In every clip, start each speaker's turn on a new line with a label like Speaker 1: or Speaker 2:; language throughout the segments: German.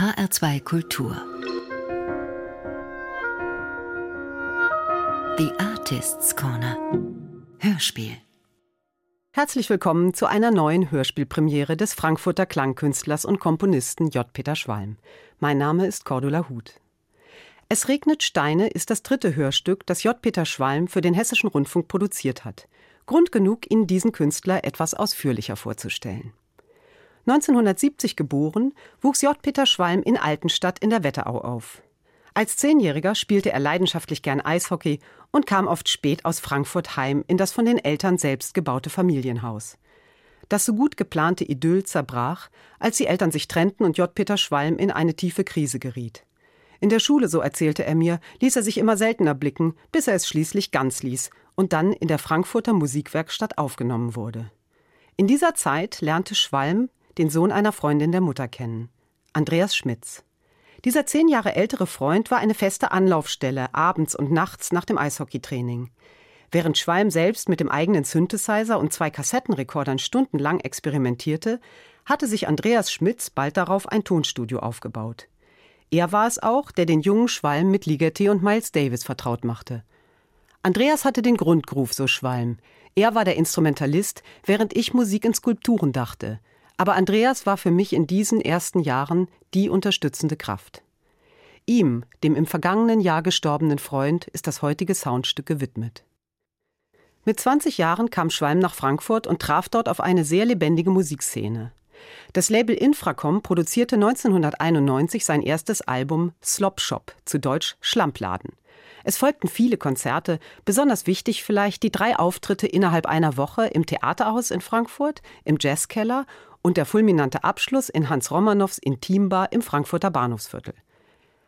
Speaker 1: HR2 Kultur. The Artists Corner. Hörspiel.
Speaker 2: Herzlich willkommen zu einer neuen Hörspielpremiere des Frankfurter Klangkünstlers und Komponisten J. Peter Schwalm. Mein Name ist Cordula Huth. Es regnet Steine ist das dritte Hörstück, das J. Peter Schwalm für den Hessischen Rundfunk produziert hat. Grund genug, Ihnen diesen Künstler etwas ausführlicher vorzustellen. 1970 geboren, wuchs J. Peter Schwalm in Altenstadt in der Wetterau auf. Als Zehnjähriger spielte er leidenschaftlich gern Eishockey und kam oft spät aus Frankfurt heim in das von den Eltern selbst gebaute Familienhaus. Das so gut geplante Idyll zerbrach, als die Eltern sich trennten und J. Peter Schwalm in eine tiefe Krise geriet. In der Schule, so erzählte er mir, ließ er sich immer seltener blicken, bis er es schließlich ganz ließ und dann in der Frankfurter Musikwerkstatt aufgenommen wurde. In dieser Zeit lernte Schwalm den Sohn einer Freundin der Mutter kennen, Andreas Schmitz. Dieser zehn Jahre ältere Freund war eine feste Anlaufstelle abends und nachts nach dem Eishockeytraining. Während Schwalm selbst mit dem eigenen Synthesizer und zwei Kassettenrekordern stundenlang experimentierte, hatte sich Andreas Schmitz bald darauf ein Tonstudio aufgebaut. Er war es auch, der den jungen Schwalm mit Ligeti und Miles Davis vertraut machte. Andreas hatte den Grundgroove, so Schwalm. Er war der Instrumentalist, während ich Musik in Skulpturen dachte. Aber Andreas war für mich in diesen ersten Jahren die unterstützende Kraft. Ihm, dem im vergangenen Jahr gestorbenen Freund, ist das heutige Soundstück gewidmet. Mit 20 Jahren kam Schwalm nach Frankfurt und traf dort auf eine sehr lebendige Musikszene. Das Label Infracom produzierte 1991 sein erstes Album Slop Shop, zu Deutsch Schlampladen. Es folgten viele Konzerte, besonders wichtig vielleicht die drei Auftritte innerhalb einer Woche im Theaterhaus in Frankfurt, im Jazzkeller und der fulminante Abschluss in Hans Romanows Intimbar im Frankfurter Bahnhofsviertel.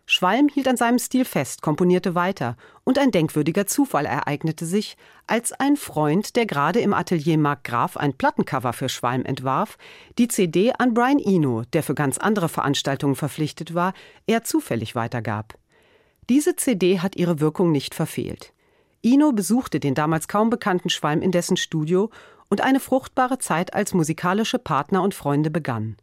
Speaker 2: Schwalm hielt an seinem Stil fest, komponierte weiter, und ein denkwürdiger Zufall ereignete sich, als ein Freund, der gerade im Atelier Mark Graf ein Plattencover für Schwalm entwarf, die CD an Brian Eno, der für ganz andere Veranstaltungen verpflichtet war, eher zufällig weitergab. Diese CD hat ihre Wirkung nicht verfehlt. Ino besuchte den damals kaum bekannten Schwalm in dessen Studio und eine fruchtbare Zeit als musikalische Partner und Freunde begann.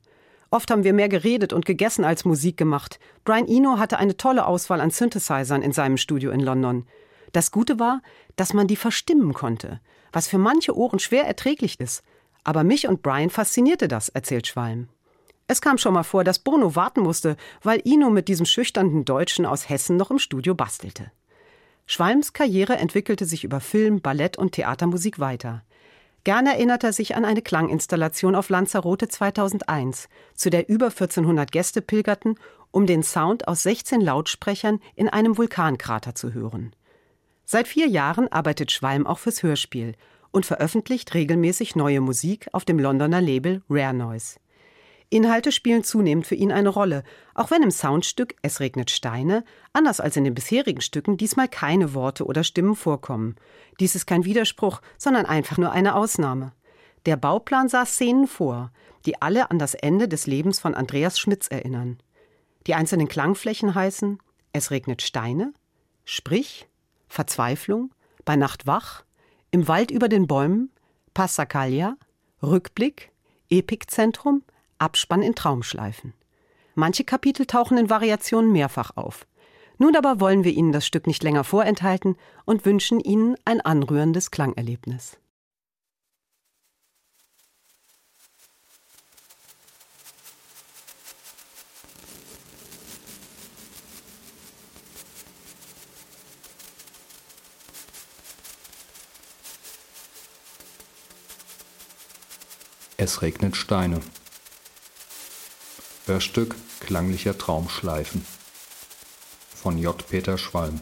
Speaker 2: Oft haben wir mehr geredet und gegessen als Musik gemacht. Brian Eno hatte eine tolle Auswahl an Synthesizern in seinem Studio in London. Das Gute war, dass man die verstimmen konnte, was für manche Ohren schwer erträglich ist. Aber mich und Brian faszinierte das, erzählt Schwalm. Es kam schon mal vor, dass Bono warten musste, weil Ino mit diesem schüchternen Deutschen aus Hessen noch im Studio bastelte. Schwalms Karriere entwickelte sich über Film, Ballett und Theatermusik weiter. Gern erinnert er sich an eine Klanginstallation auf Lanzarote 2001, zu der über 1400 Gäste pilgerten, um den Sound aus 16 Lautsprechern in einem Vulkankrater zu hören. Seit vier Jahren arbeitet Schwalm auch fürs Hörspiel und veröffentlicht regelmäßig neue Musik auf dem Londoner Label Rare Noise. Inhalte spielen zunehmend für ihn eine Rolle, auch wenn im Soundstück Es regnet Steine, anders als in den bisherigen Stücken, diesmal keine Worte oder Stimmen vorkommen. Dies ist kein Widerspruch, sondern einfach nur eine Ausnahme. Der Bauplan sah Szenen vor, die alle an das Ende des Lebens von Andreas Schmitz erinnern. Die einzelnen Klangflächen heißen Es regnet Steine, Sprich, Verzweiflung, Bei Nacht wach, Im Wald über den Bäumen, Passacaglia, Rückblick, Epikzentrum, Abspann in Traumschleifen. Manche Kapitel tauchen in Variationen mehrfach auf. Nun aber wollen wir Ihnen das Stück nicht länger vorenthalten und wünschen Ihnen ein anrührendes Klangerlebnis.
Speaker 3: Es regnet Steine. Hörstück Klanglicher Traumschleifen von J. Peter Schwalm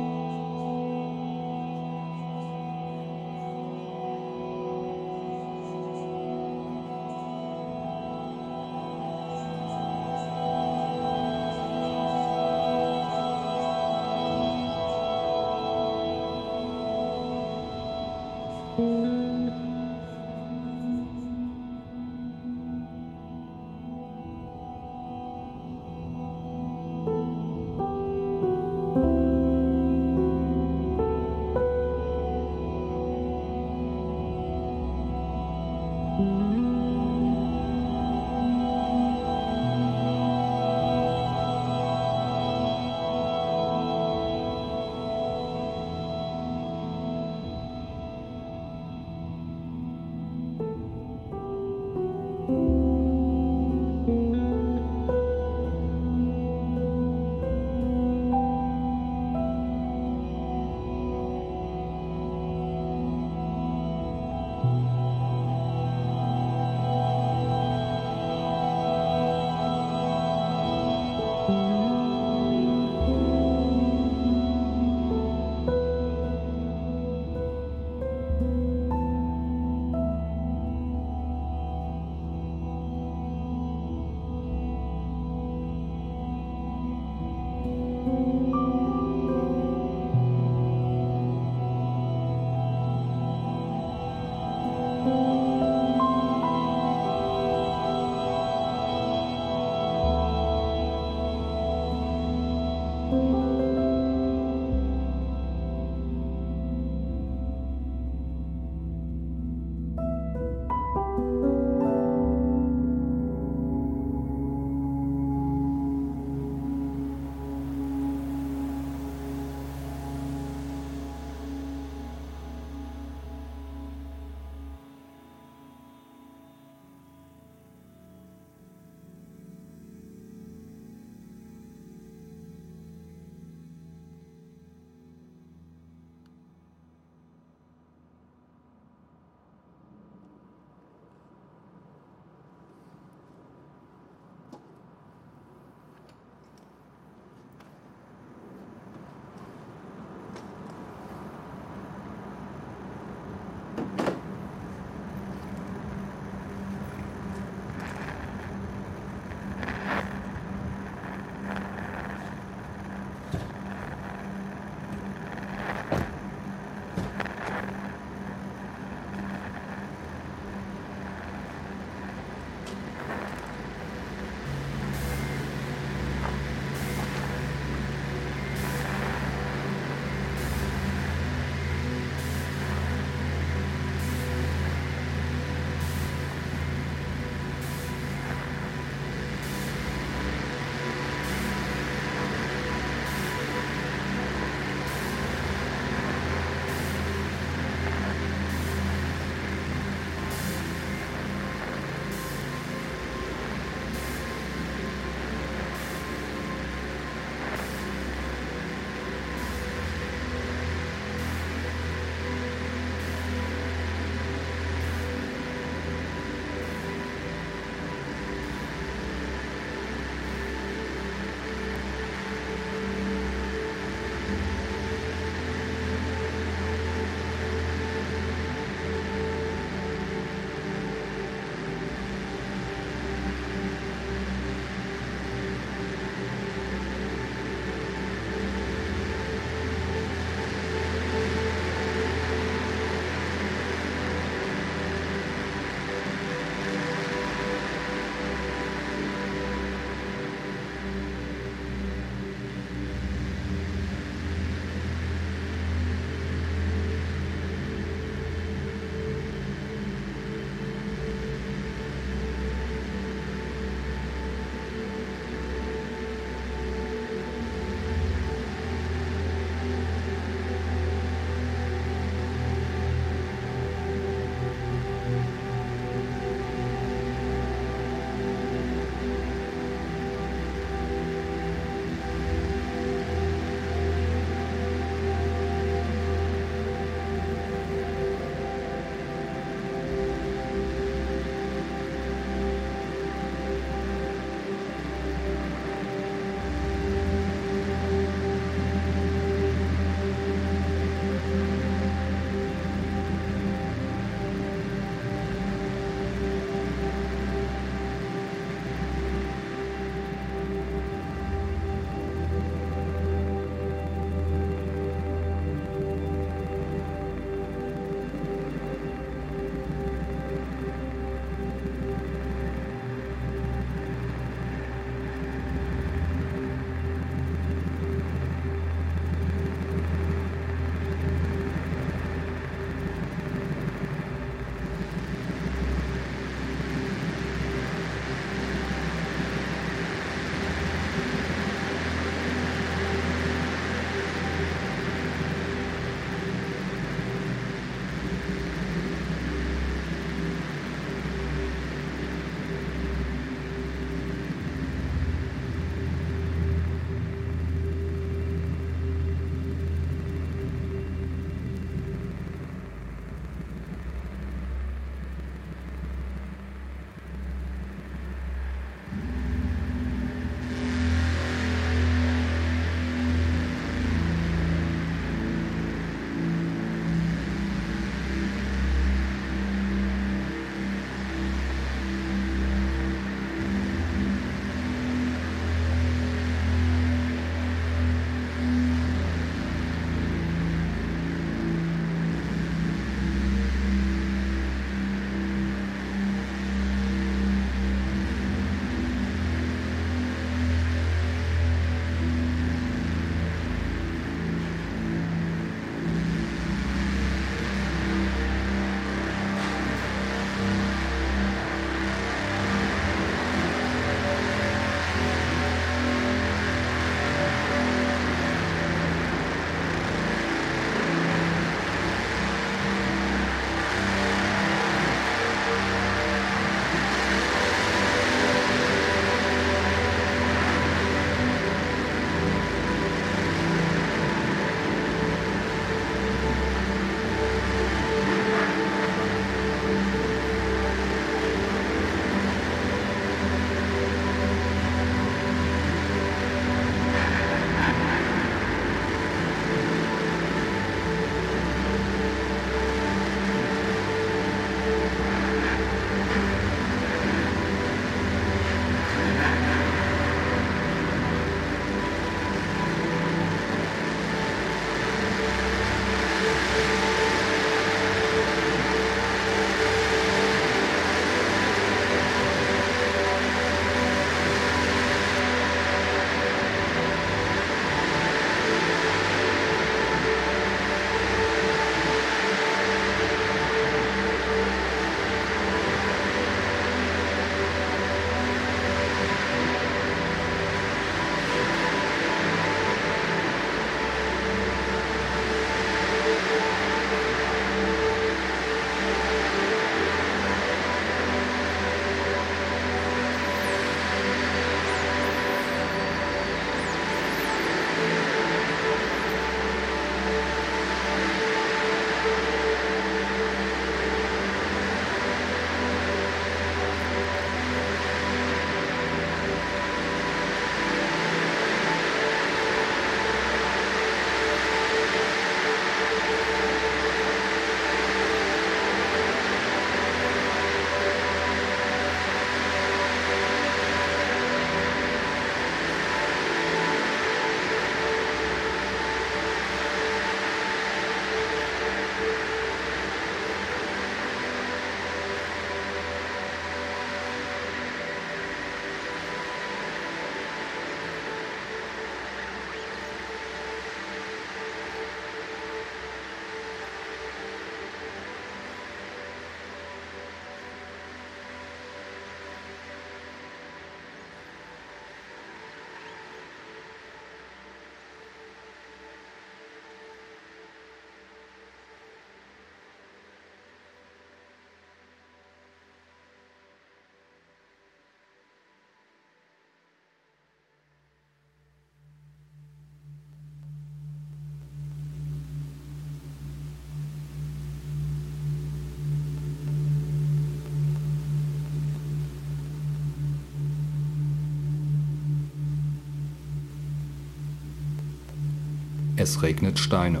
Speaker 3: Es regnet Steine.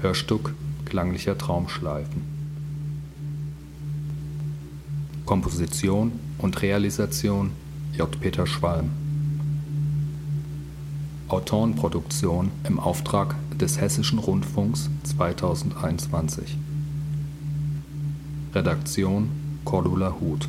Speaker 3: Hörstück klanglicher Traumschleifen. Komposition und Realisation J. Peter Schwalm. Autorenproduktion im Auftrag des Hessischen Rundfunks 2021. Redaktion Cordula Huth